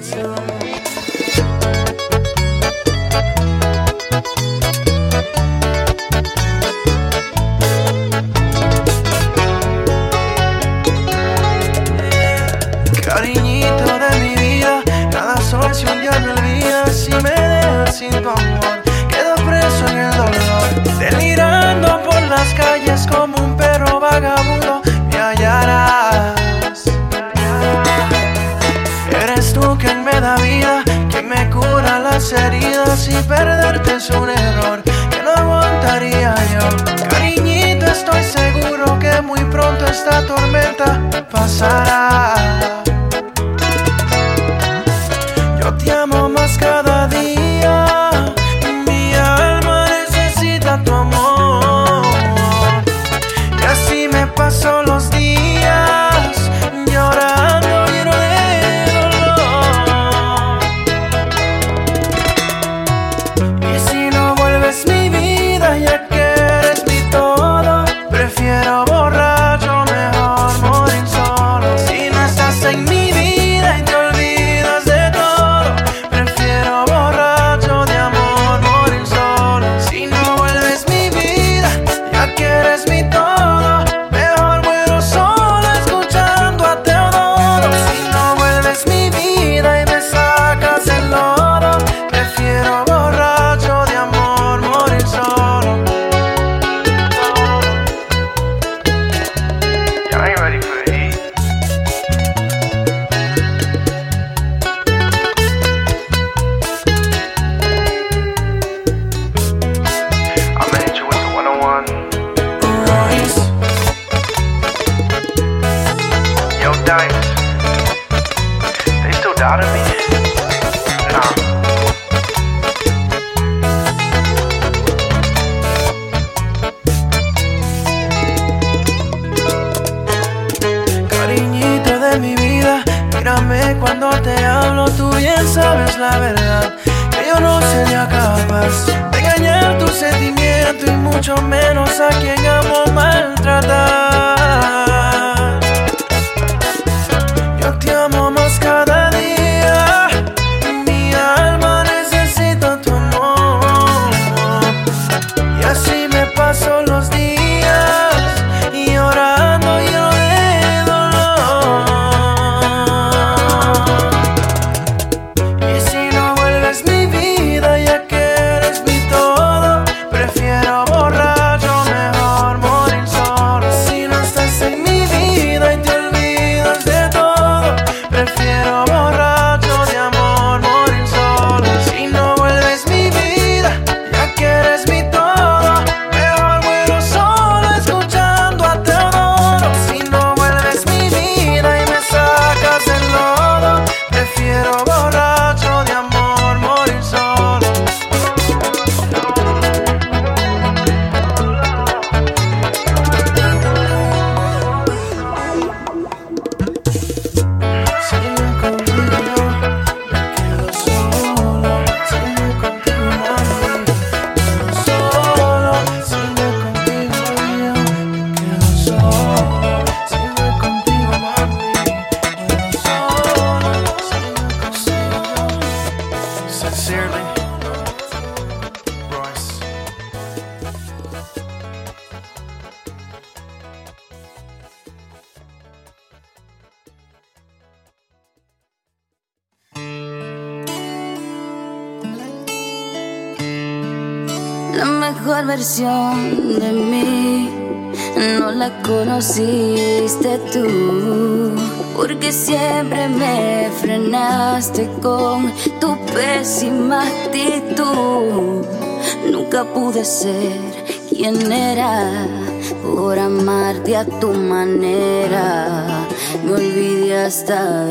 Time.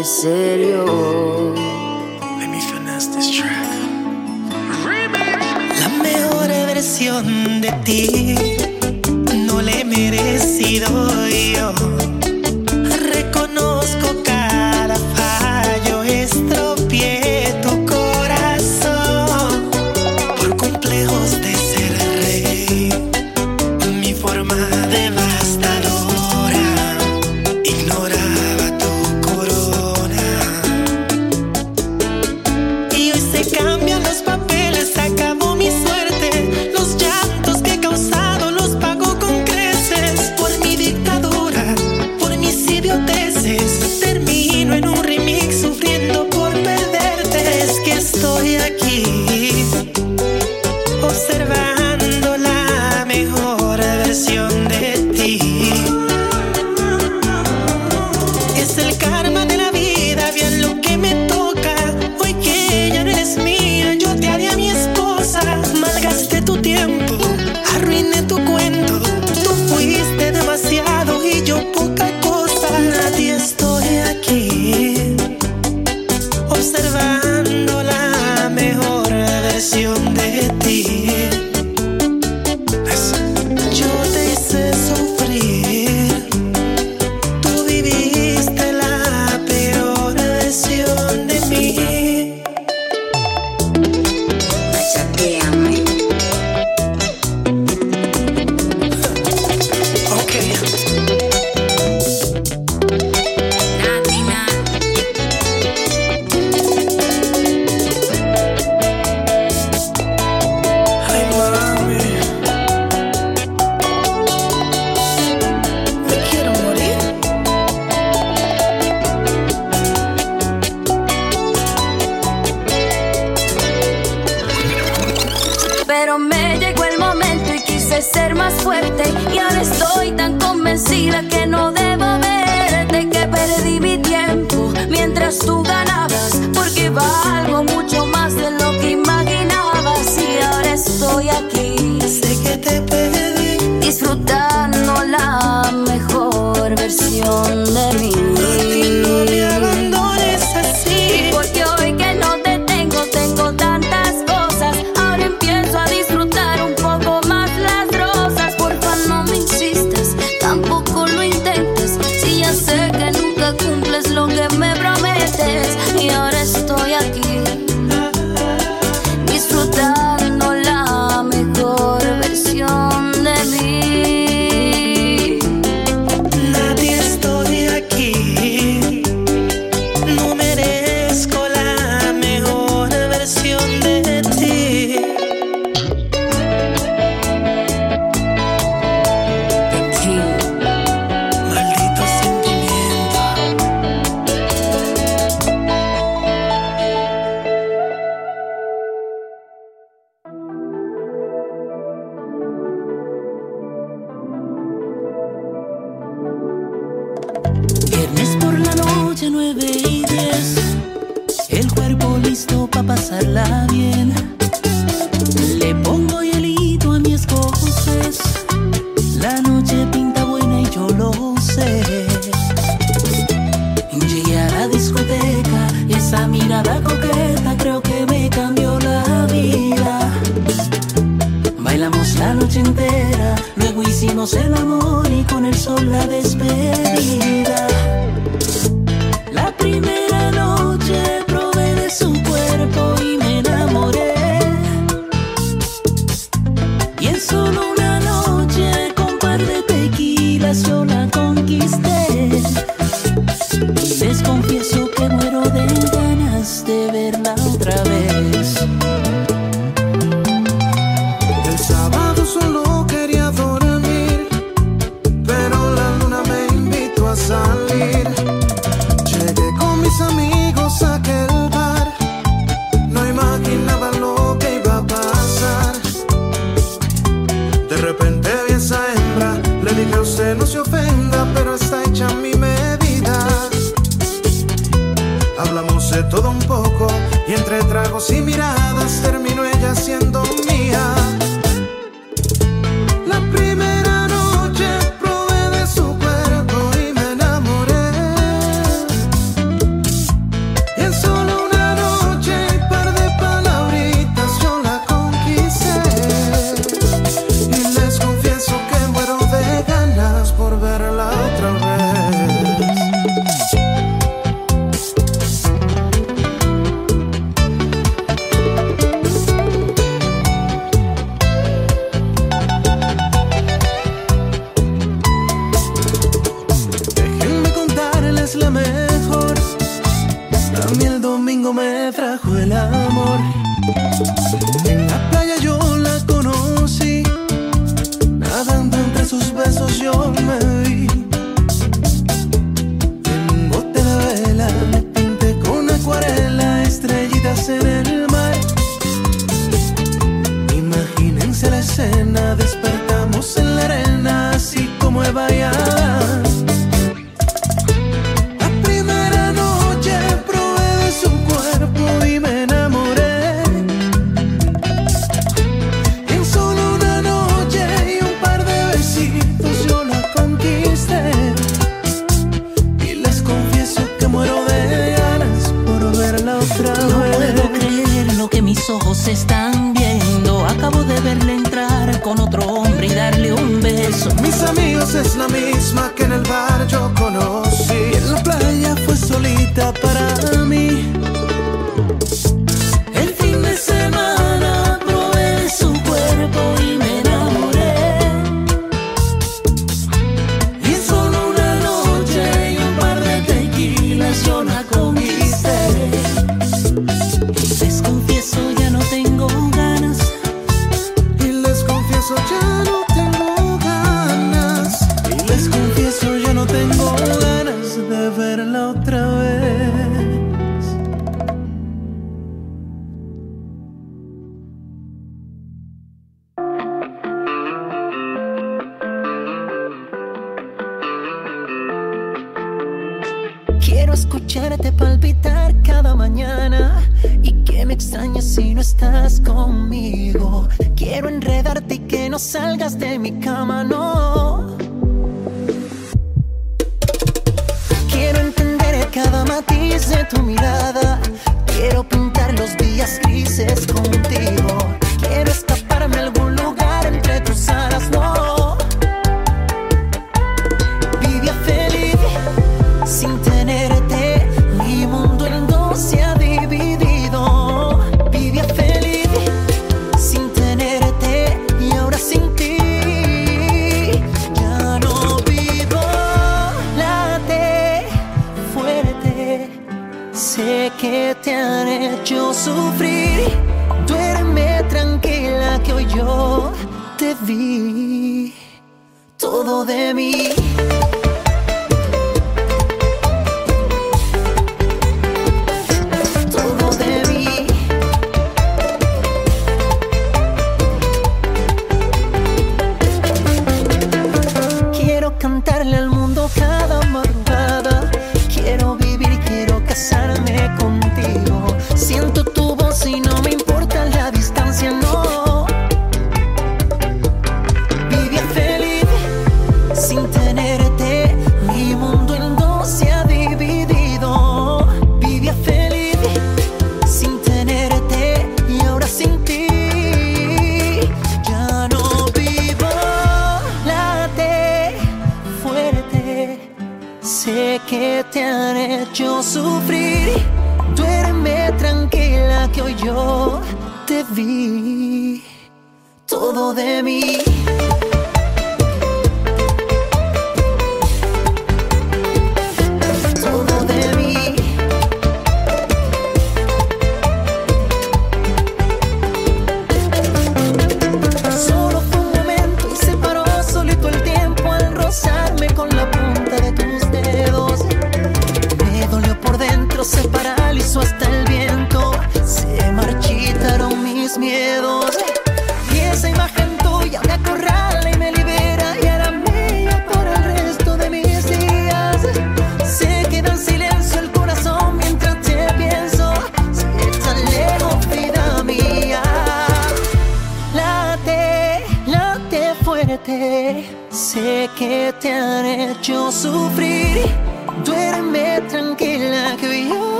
Hasta this is el cuerpo listo para pasarla bien. Le pongo hielito a mi escocés, la noche pinta buena y yo lo sé. Llegué a la discoteca, esa mirada coqueta creo que me cambió la vida. Bailamos la noche entera, luego hicimos el amor y con el sol la despedida. Surabaya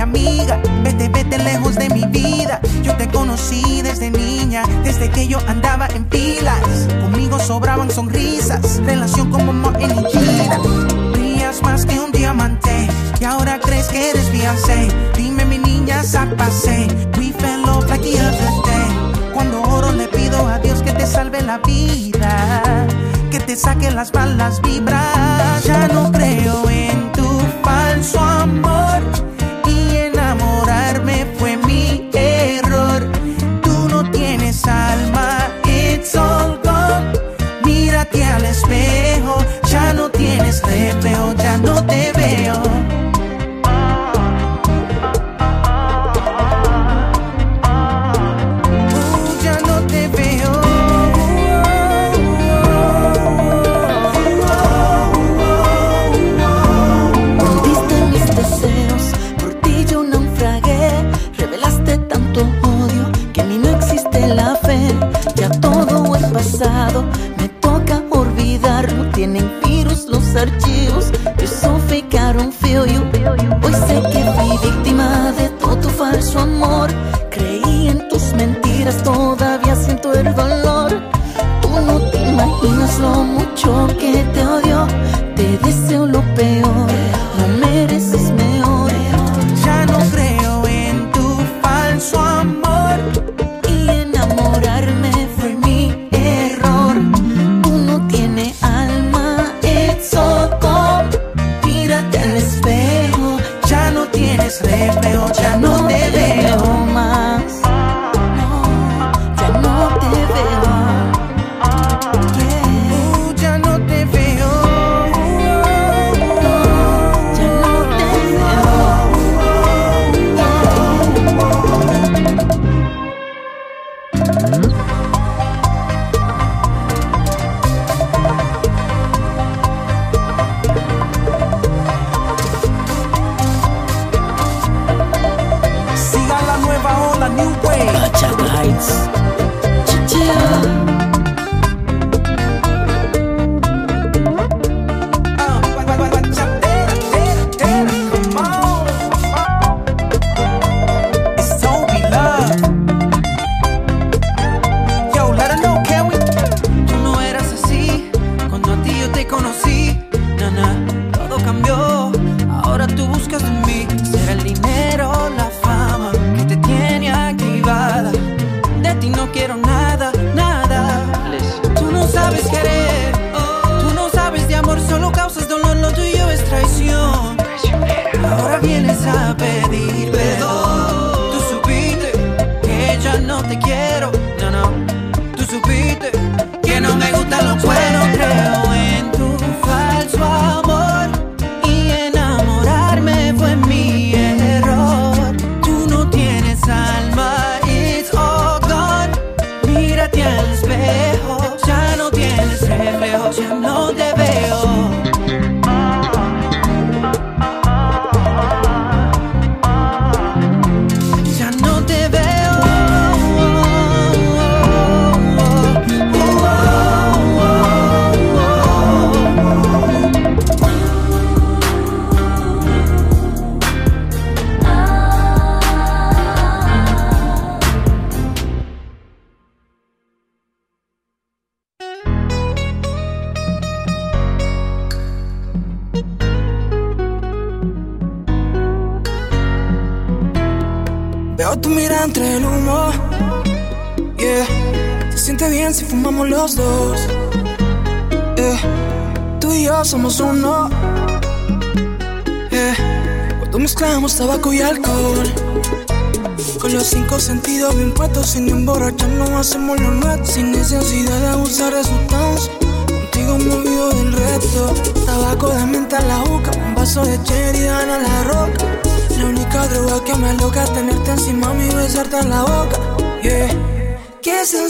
amiga. Vete, vete lejos de mi vida. Yo te conocí desde niña, desde que yo andaba en pilas. Conmigo sobraban sonrisas, relación como Martin y Gina. Brillas más que un diamante y ahora crees que eres fiancé. Dime, mi niña, zapase. We fell off like the other. Cuando oro le pido a Dios que te salve la vida, que te saque las balas vibras. Ya no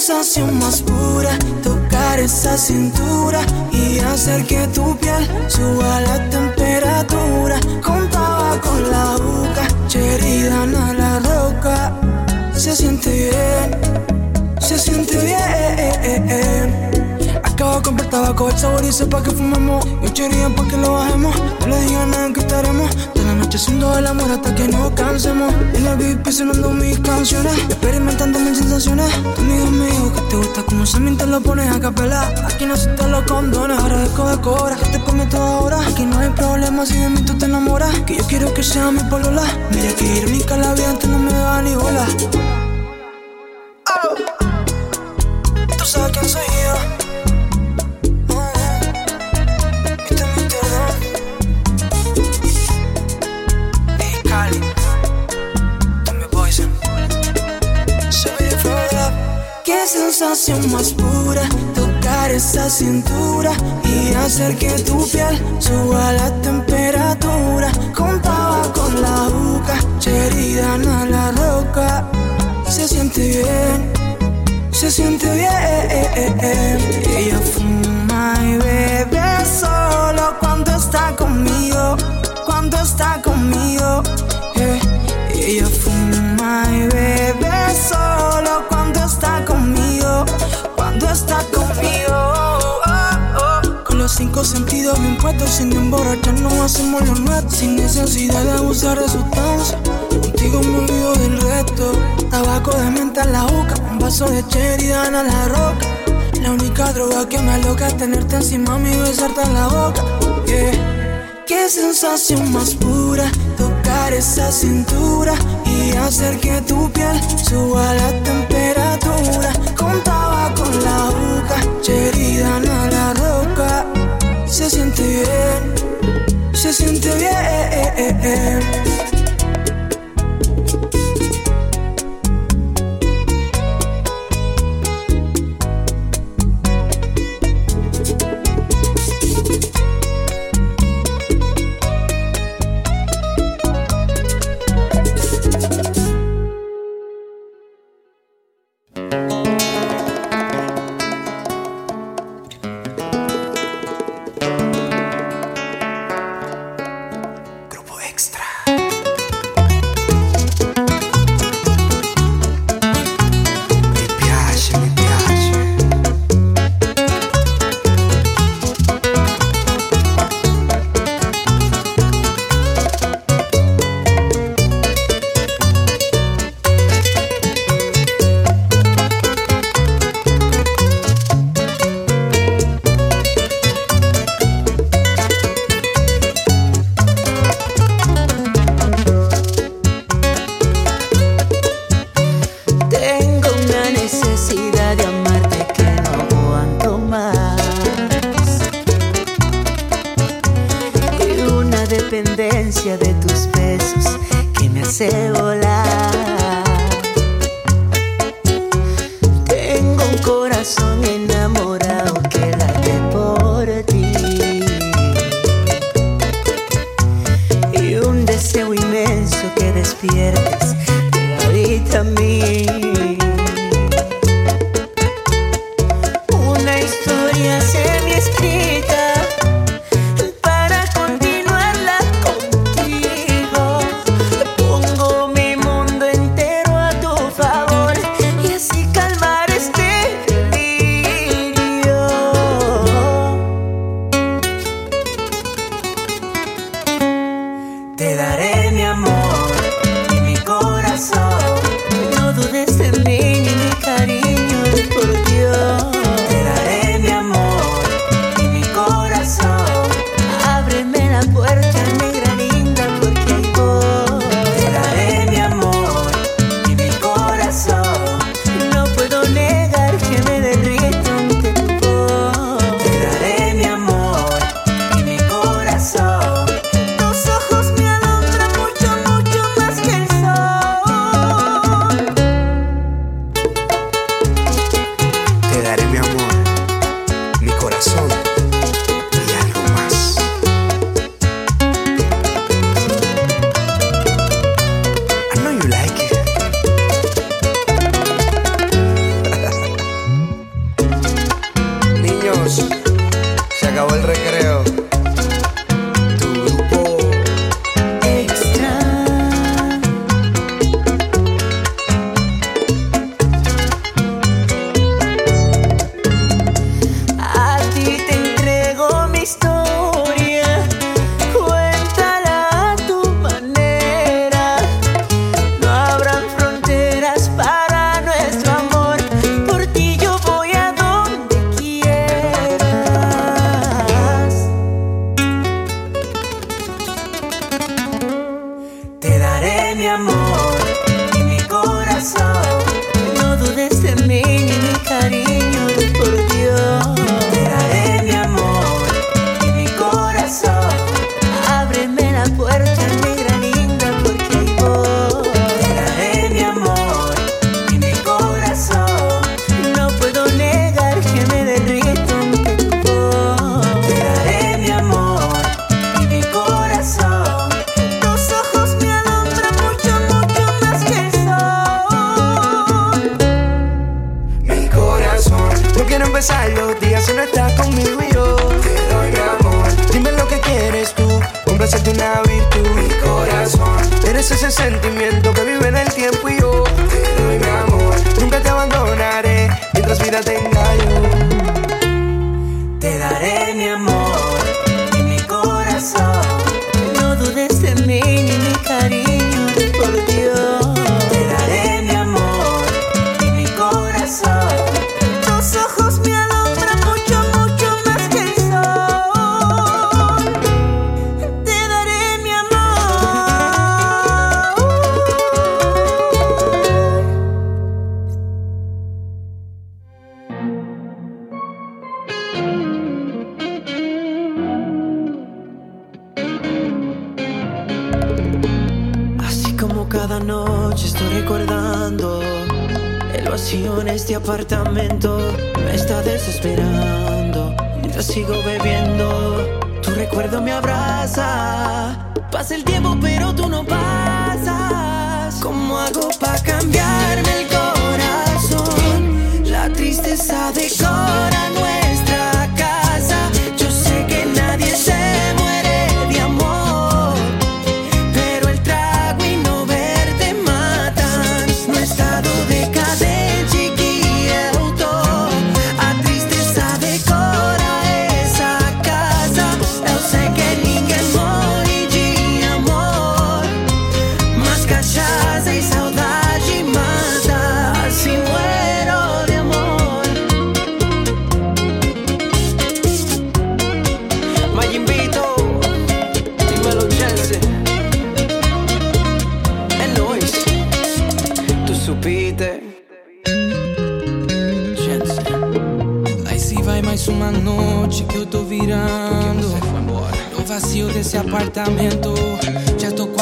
sensación más pura tocar esa cintura y hacer que tu piel suba la temperatura. Con tabaco en la boca, cherry dan a la roca. Se siente bien, se siente bien. Acabo de comprar tabaco, el sabor y sepa que fumamos. Y un cherry pa' que lo bajemos. No le digan nada que estaremos. Noche el amor hasta que nos cansemos. En el VIP sonando mis canciones. Experimentando mis sensaciones. Tu amigo dijo que te gusta como se miente lo pones a capela. Aquí no existen los condones, agradezco de cobra. Que te prometo ahora. Aquí no hay problema si de mí tú te enamoras. Que yo quiero que sea mi polola. Mira que irónica la vida antes no me da ni bola. Sensación más pura tocar esa cintura y hacer que tu piel suba la temperatura. Con tabaco en la boca, cherry dan a la roca. Se siente bien, se siente bien. Ella fuma y bebe solo cuando está conmigo, cuando está conmigo. eh. Ella fuma y bebe solo cuando está conmigo, está conmigo. Oh, oh. Con los cinco sentidos sentido bien puesto, sin emborracharnos hacemos lo nuestro, sin necesidad de abusar de sustancia. Contigo me olvido del resto. Tabaco de menta en la boca, un vaso de cherry, dana la roca. La única droga que me aloca es tenerte encima mío y besarte en la boca. Qué sensación más pura esa cintura y hacer que tu piel suba la temperatura. Contaba con la boca, cherry, dana la roca. Se siente bien, se siente bien.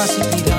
possibilidad.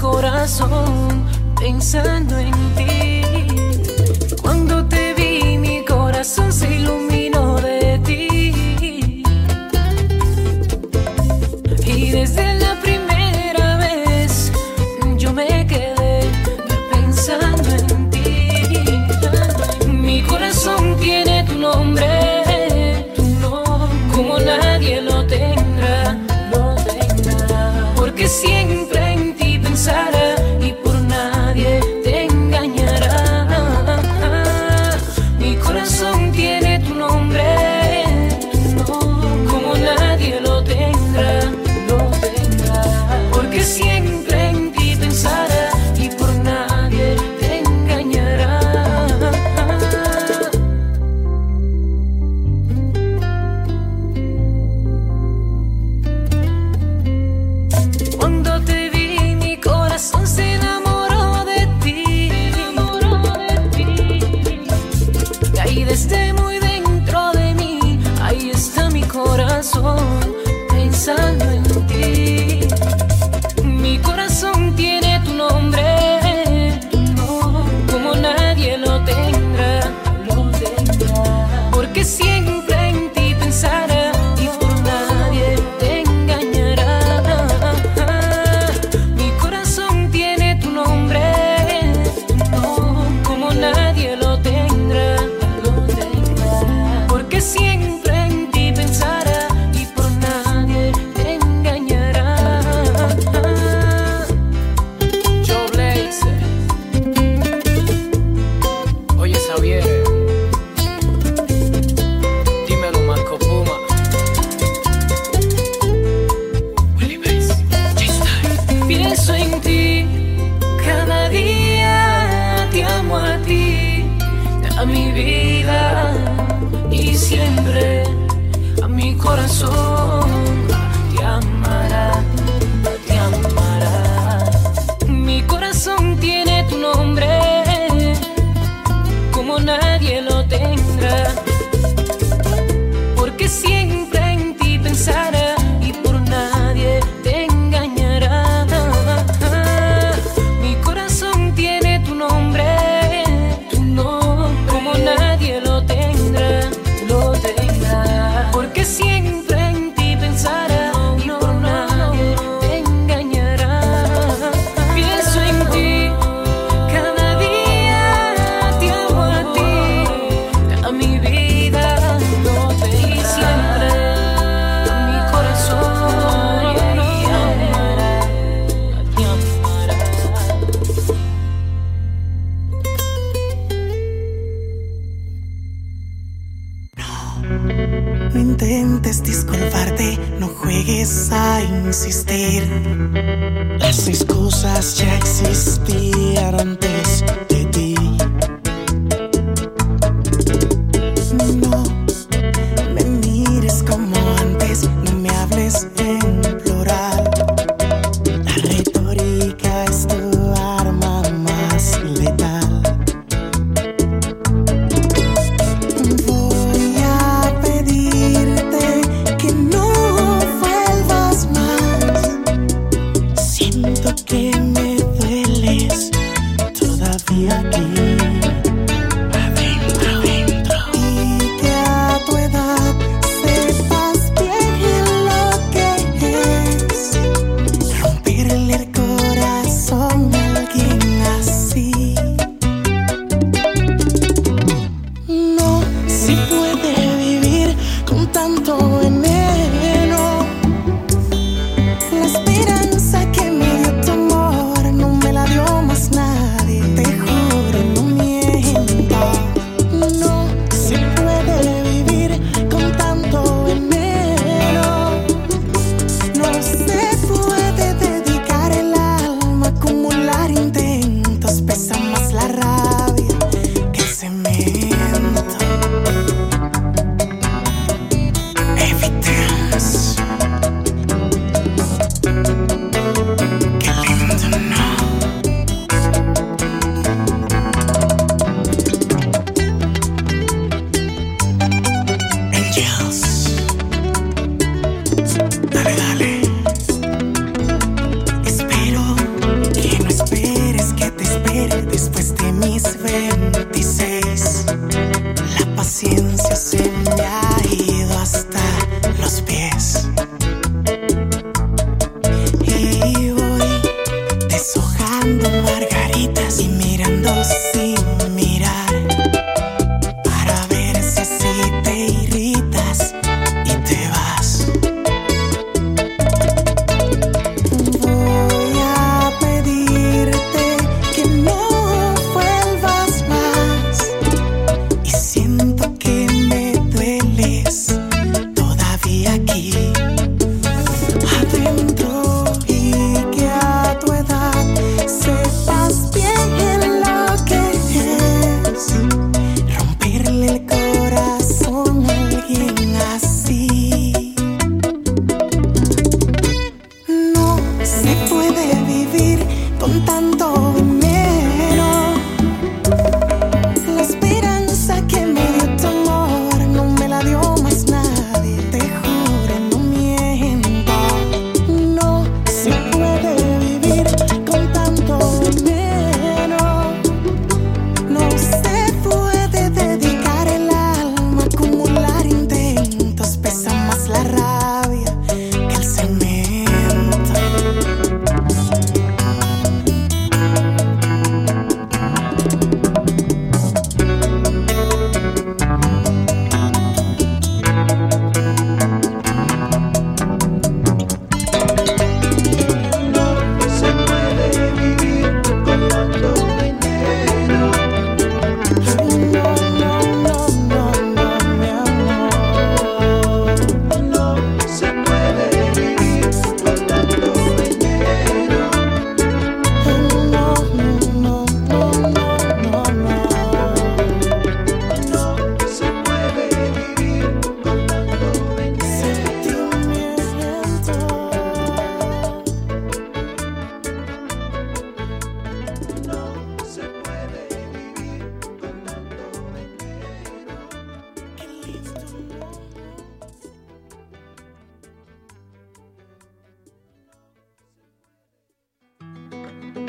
Corazón pensando en ti. Corazón tiene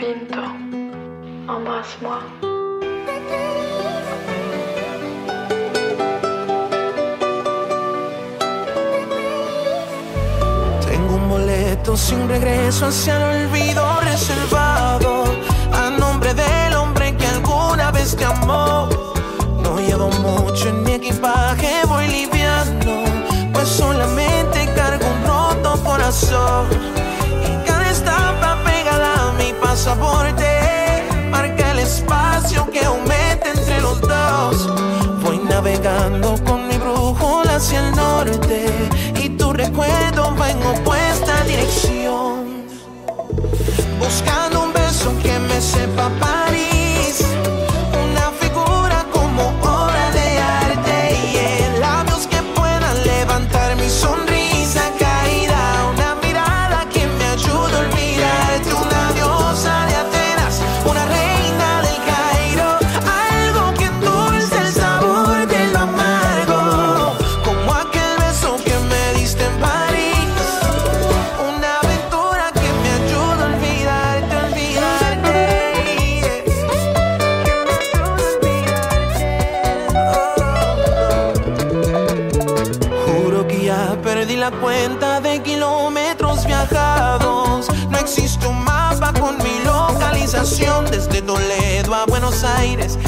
instinto. Amas-moi. Tengo un boleto sin regreso hacia el olvido reservado a nombre del hombre que alguna vez te amó pasaporte marca el espacio que aumenta entre los dos. Voy navegando con mi brújula hacia el norte y tu recuerdo va en opuesta dirección. Buscando un beso que me sepa aires.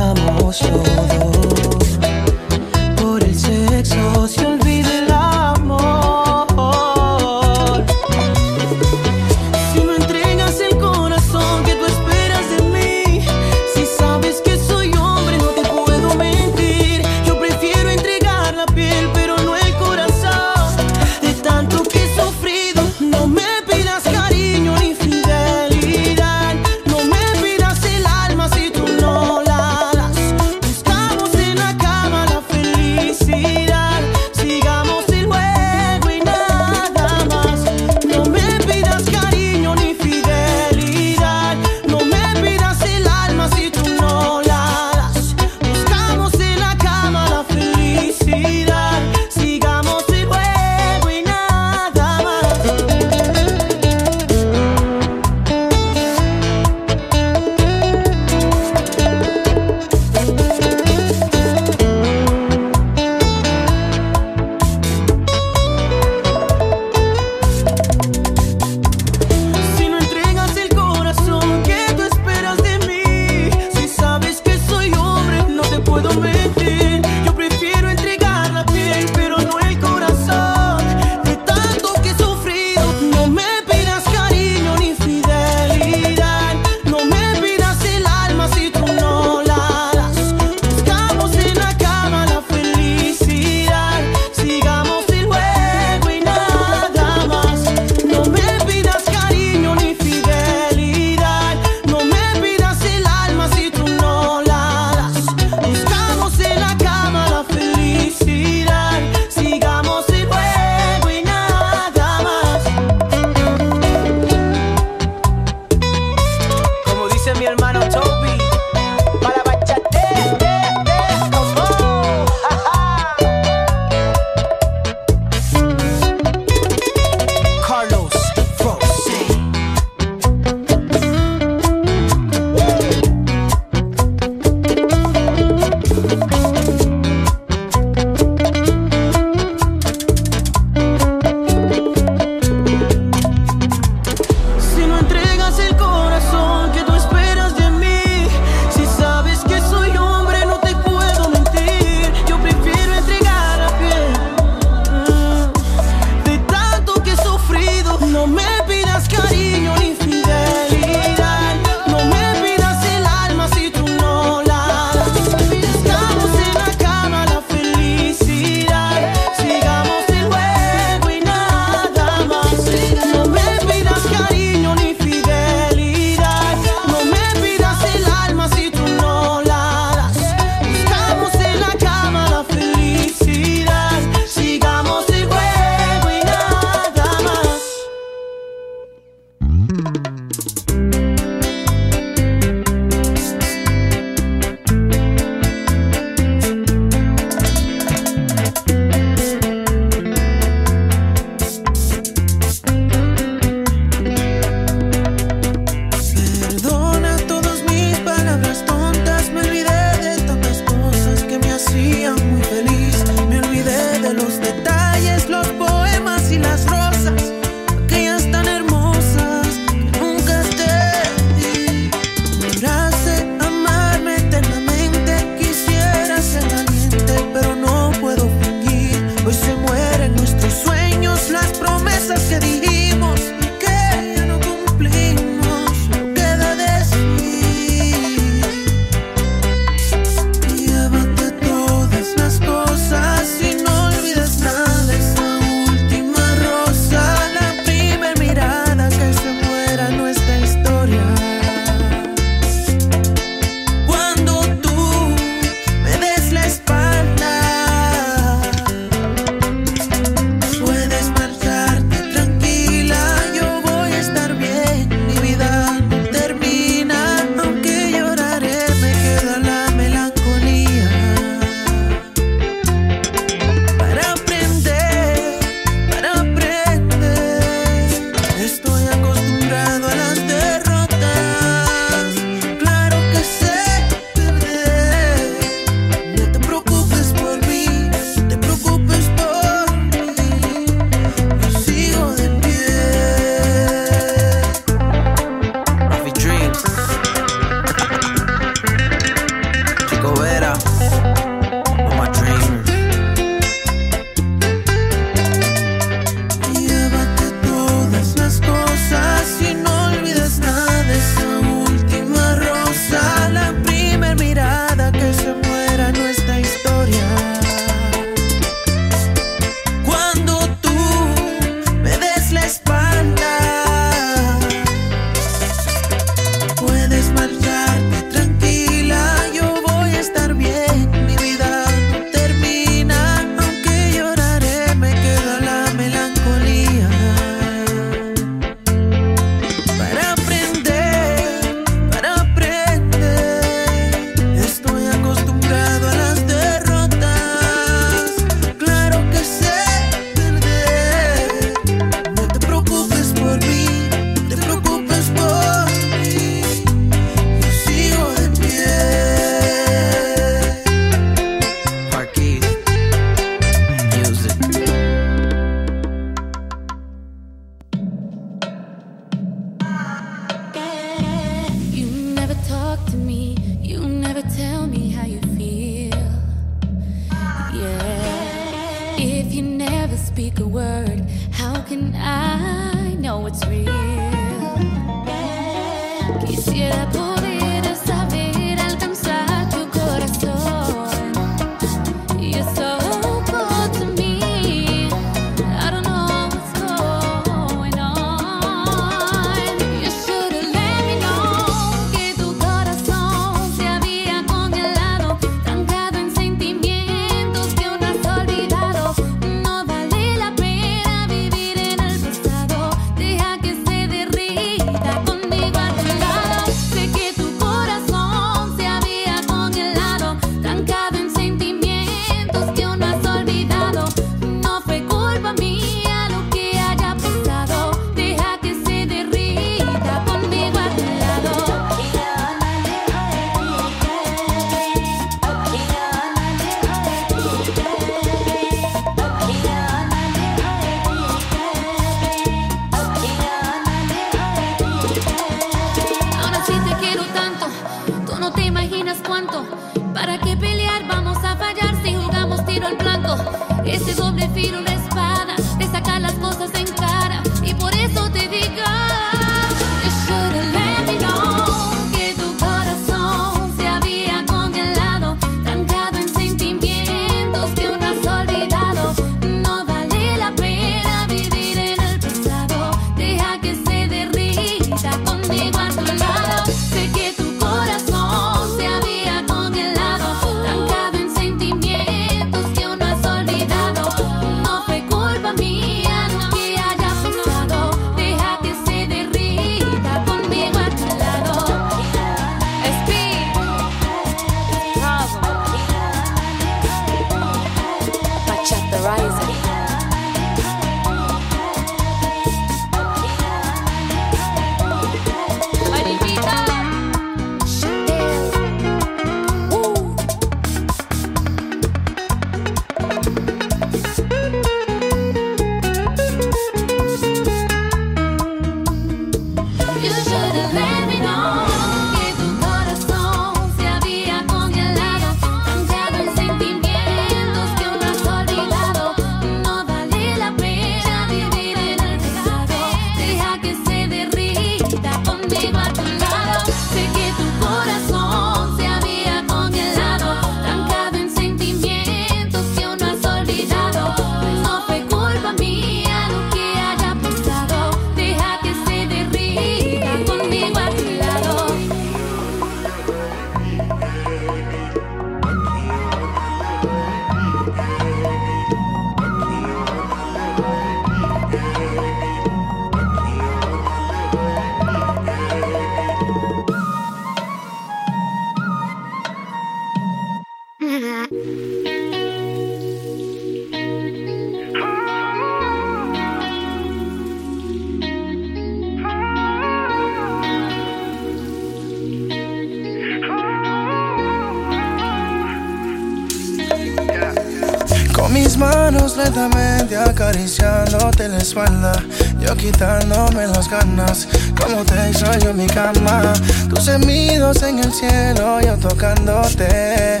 Acariciándote la espalda. Yo quitándome las ganas. Como te extraño en mi cama. Tus gemidos en el cielo. Yo tocándote.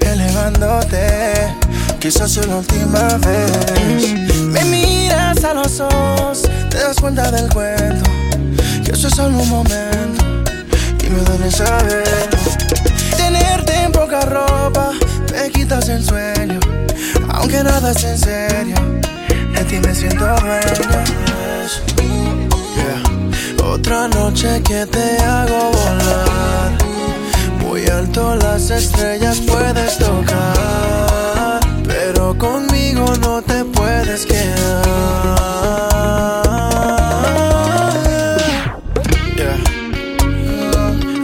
Elevándote. Quizás sea la última vez. Me miras a los ojos. Te das cuenta del cuento. Que eso es solo un momento. Y me duele saber. Tenerte en poca ropa. Me quitas el sueño. Aunque nada es en serio, ti me siento dueño. Otra noche que te hago volar. Muy alto las estrellas puedes tocar, pero conmigo no te puedes quedar.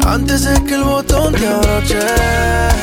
Antes de que el botón te abroche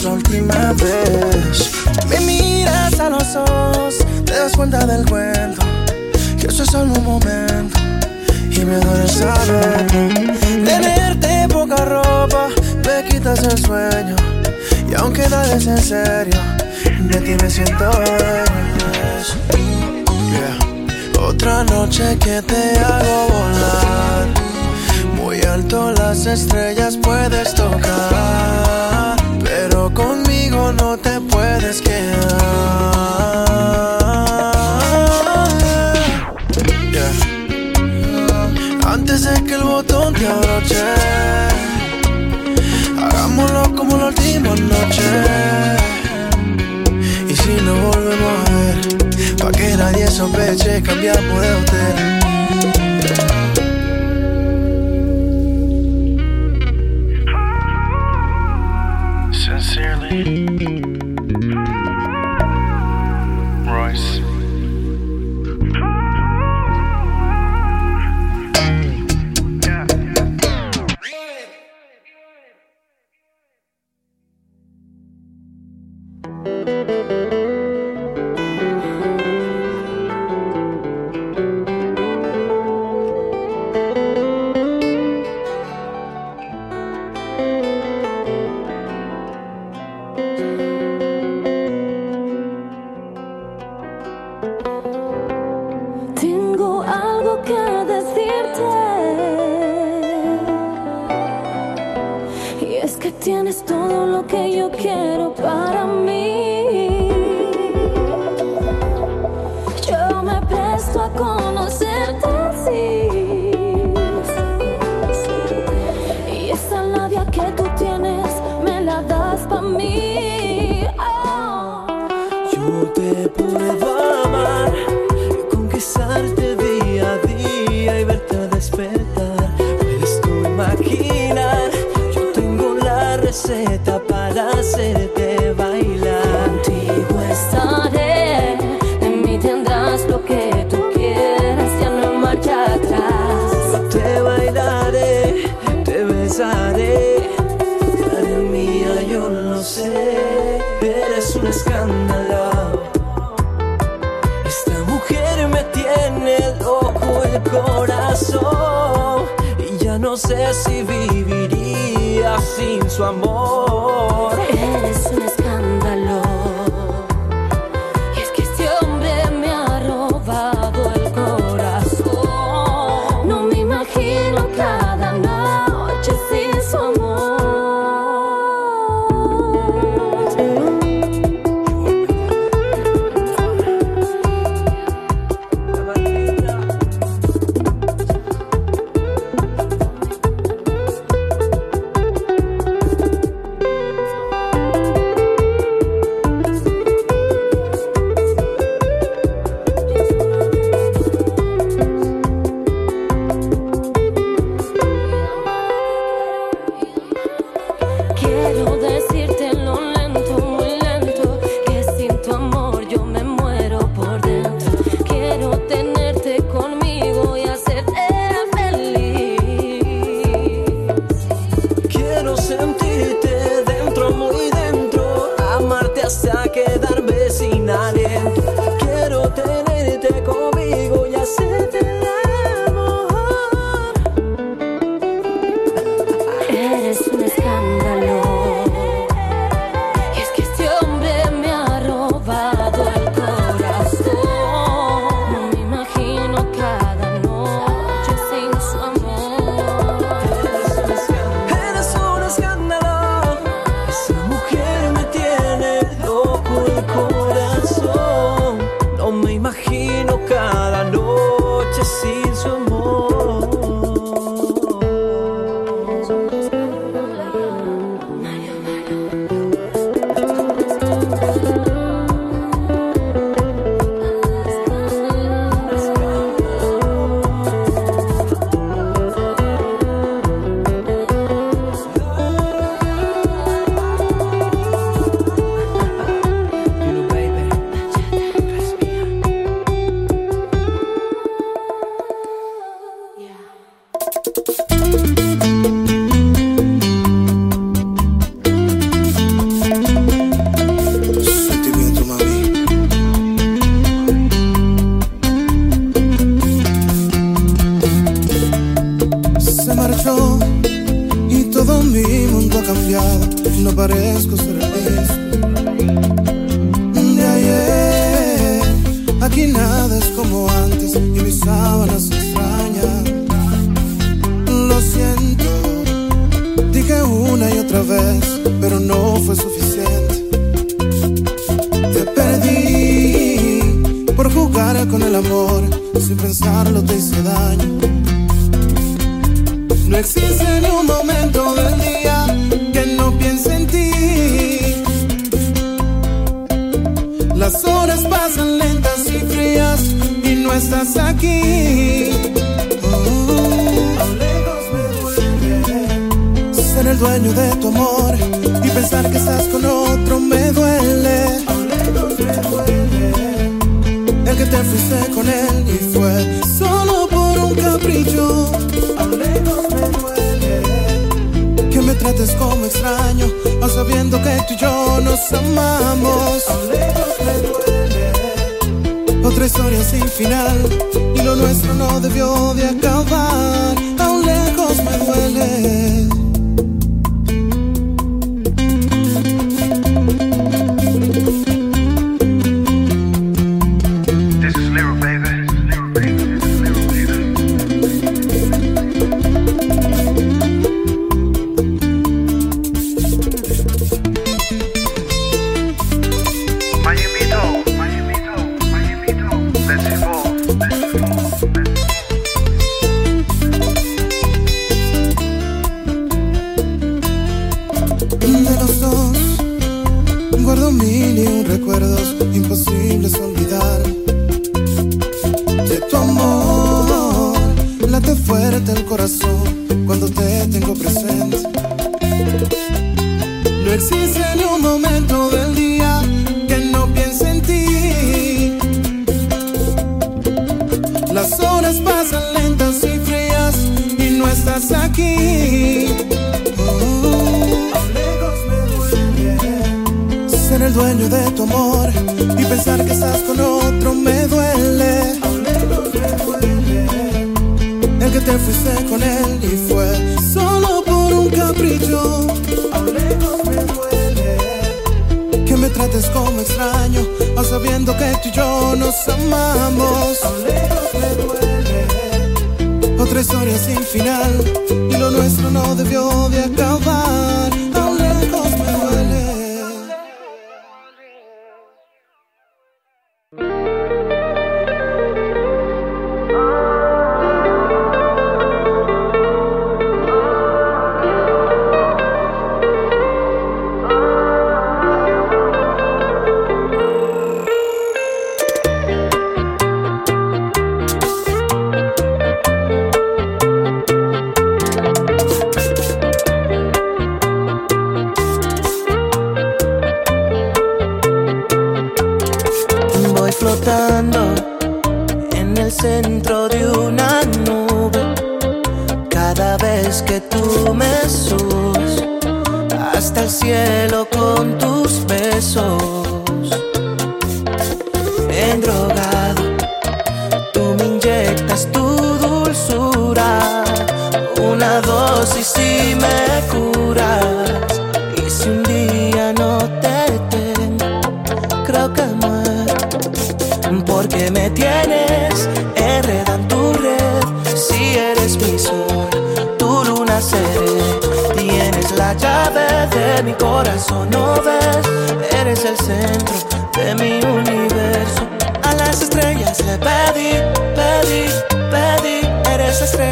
es la última vez. Me miras a los ojos, te das cuenta del cuento, que eso es solo un momento. Y me duele saber Tenerte poca ropa Me quitas el sueño y aunque es en serio, de ti me siento yeah. Otra noche que te hago volar. Muy alto las estrellas puedes tocar, conmigo no te puedes quedar. Yeah. Antes de que el botón te abroche Hagámoslo como la última noche. Y si no volvemos a ver, pa' que nadie sospeche, cambiamos de hotel. tienes todo lo que yo quiero. receta para hacerte bailar. Contigo estaré, en mí tendrás lo que tú quieras, ya no marcha atrás. Te bailaré, te besaré, cara mía, yo lo sé, eres un escándalo. Esta mujer me tiene loco el corazón y ya no sé si viviría vida sin su amor.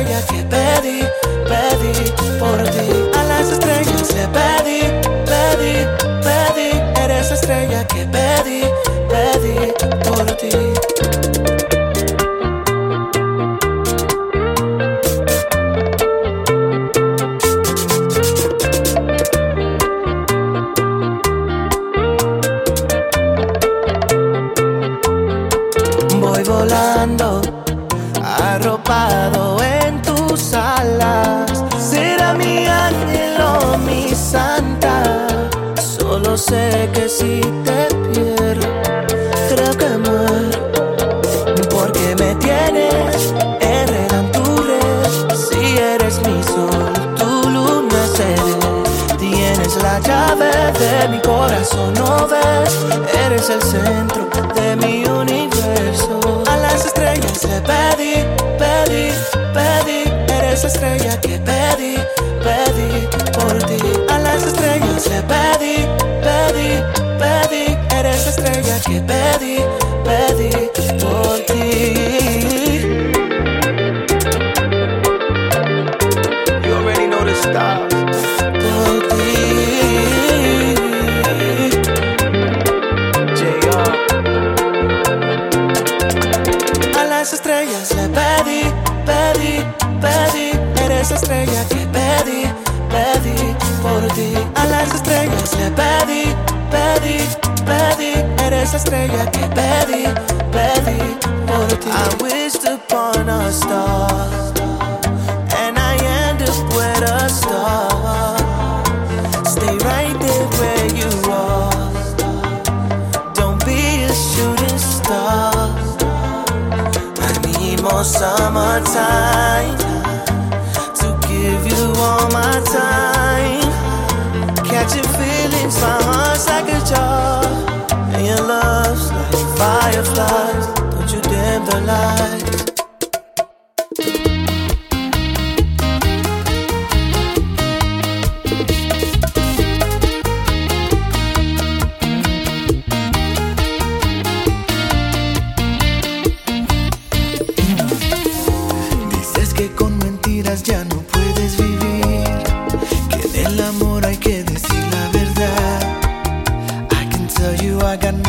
Que pedí, pedí por ti. extravagant